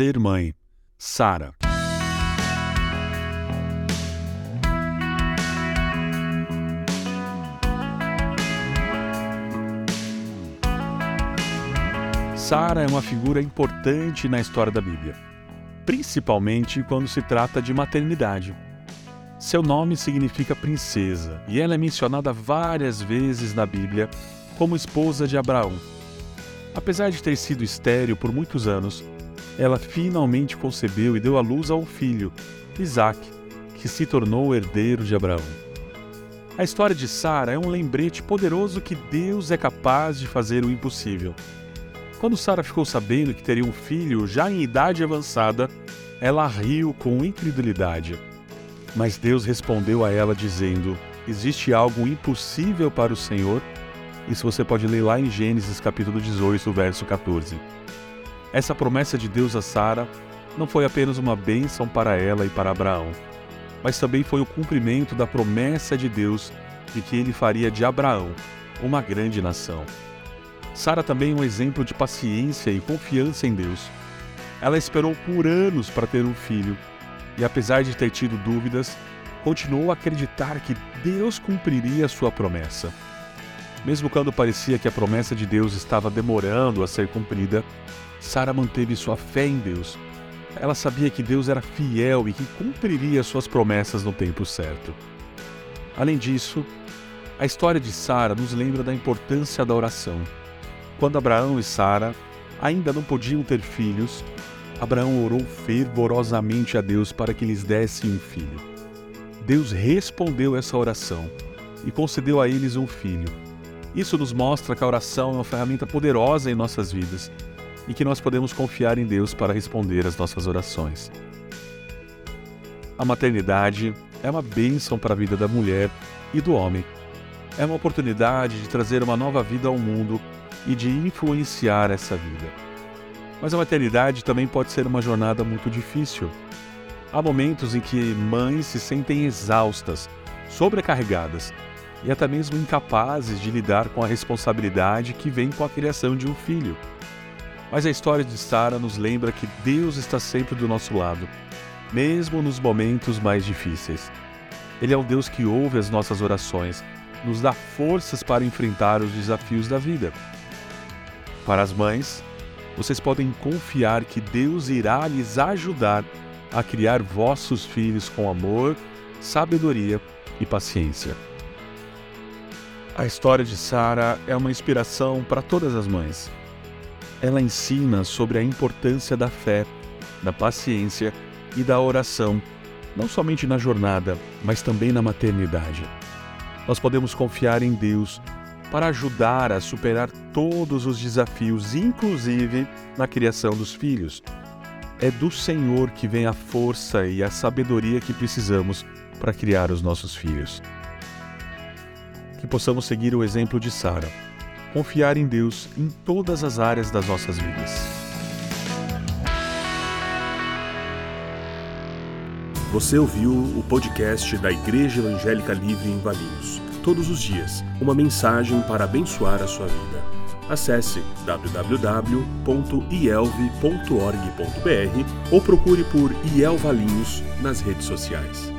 ser mãe, Sara. Sara é uma figura importante na história da Bíblia, principalmente quando se trata de maternidade. Seu nome significa princesa e ela é mencionada várias vezes na Bíblia como esposa de Abraão. Apesar de ter sido estéril por muitos anos, ela finalmente concebeu e deu à luz a um filho, Isaac, que se tornou o herdeiro de Abraão. A história de Sara é um lembrete poderoso que Deus é capaz de fazer o impossível. Quando Sara ficou sabendo que teria um filho já em idade avançada, ela riu com incredulidade. Mas Deus respondeu a ela dizendo: Existe algo impossível para o Senhor? Isso você pode ler lá em Gênesis capítulo 18, verso 14. Essa promessa de Deus a Sara não foi apenas uma bênção para ela e para Abraão, mas também foi o cumprimento da promessa de Deus de que ele faria de Abraão uma grande nação. Sara também é um exemplo de paciência e confiança em Deus. Ela esperou por anos para ter um filho e, apesar de ter tido dúvidas, continuou a acreditar que Deus cumpriria sua promessa. Mesmo quando parecia que a promessa de Deus estava demorando a ser cumprida, Sara manteve sua fé em Deus. Ela sabia que Deus era fiel e que cumpriria suas promessas no tempo certo. Além disso, a história de Sara nos lembra da importância da oração. Quando Abraão e Sara ainda não podiam ter filhos, Abraão orou fervorosamente a Deus para que lhes desse um filho. Deus respondeu essa oração e concedeu a eles um filho. Isso nos mostra que a oração é uma ferramenta poderosa em nossas vidas e que nós podemos confiar em Deus para responder às nossas orações. A maternidade é uma bênção para a vida da mulher e do homem. É uma oportunidade de trazer uma nova vida ao mundo e de influenciar essa vida. Mas a maternidade também pode ser uma jornada muito difícil. Há momentos em que mães se sentem exaustas, sobrecarregadas e até mesmo incapazes de lidar com a responsabilidade que vem com a criação de um filho. Mas a história de Sara nos lembra que Deus está sempre do nosso lado, mesmo nos momentos mais difíceis. Ele é um Deus que ouve as nossas orações, nos dá forças para enfrentar os desafios da vida. Para as mães, vocês podem confiar que Deus irá lhes ajudar a criar vossos filhos com amor, sabedoria e paciência. A história de Sara é uma inspiração para todas as mães. Ela ensina sobre a importância da fé, da paciência e da oração, não somente na jornada, mas também na maternidade. Nós podemos confiar em Deus para ajudar a superar todos os desafios, inclusive na criação dos filhos. É do Senhor que vem a força e a sabedoria que precisamos para criar os nossos filhos. Que possamos seguir o exemplo de Sara, confiar em Deus em todas as áreas das nossas vidas. Você ouviu o podcast da Igreja Evangélica Livre em Valinhos todos os dias, uma mensagem para abençoar a sua vida. Acesse www.ielve.org.br ou procure por IEL Valinhos nas redes sociais.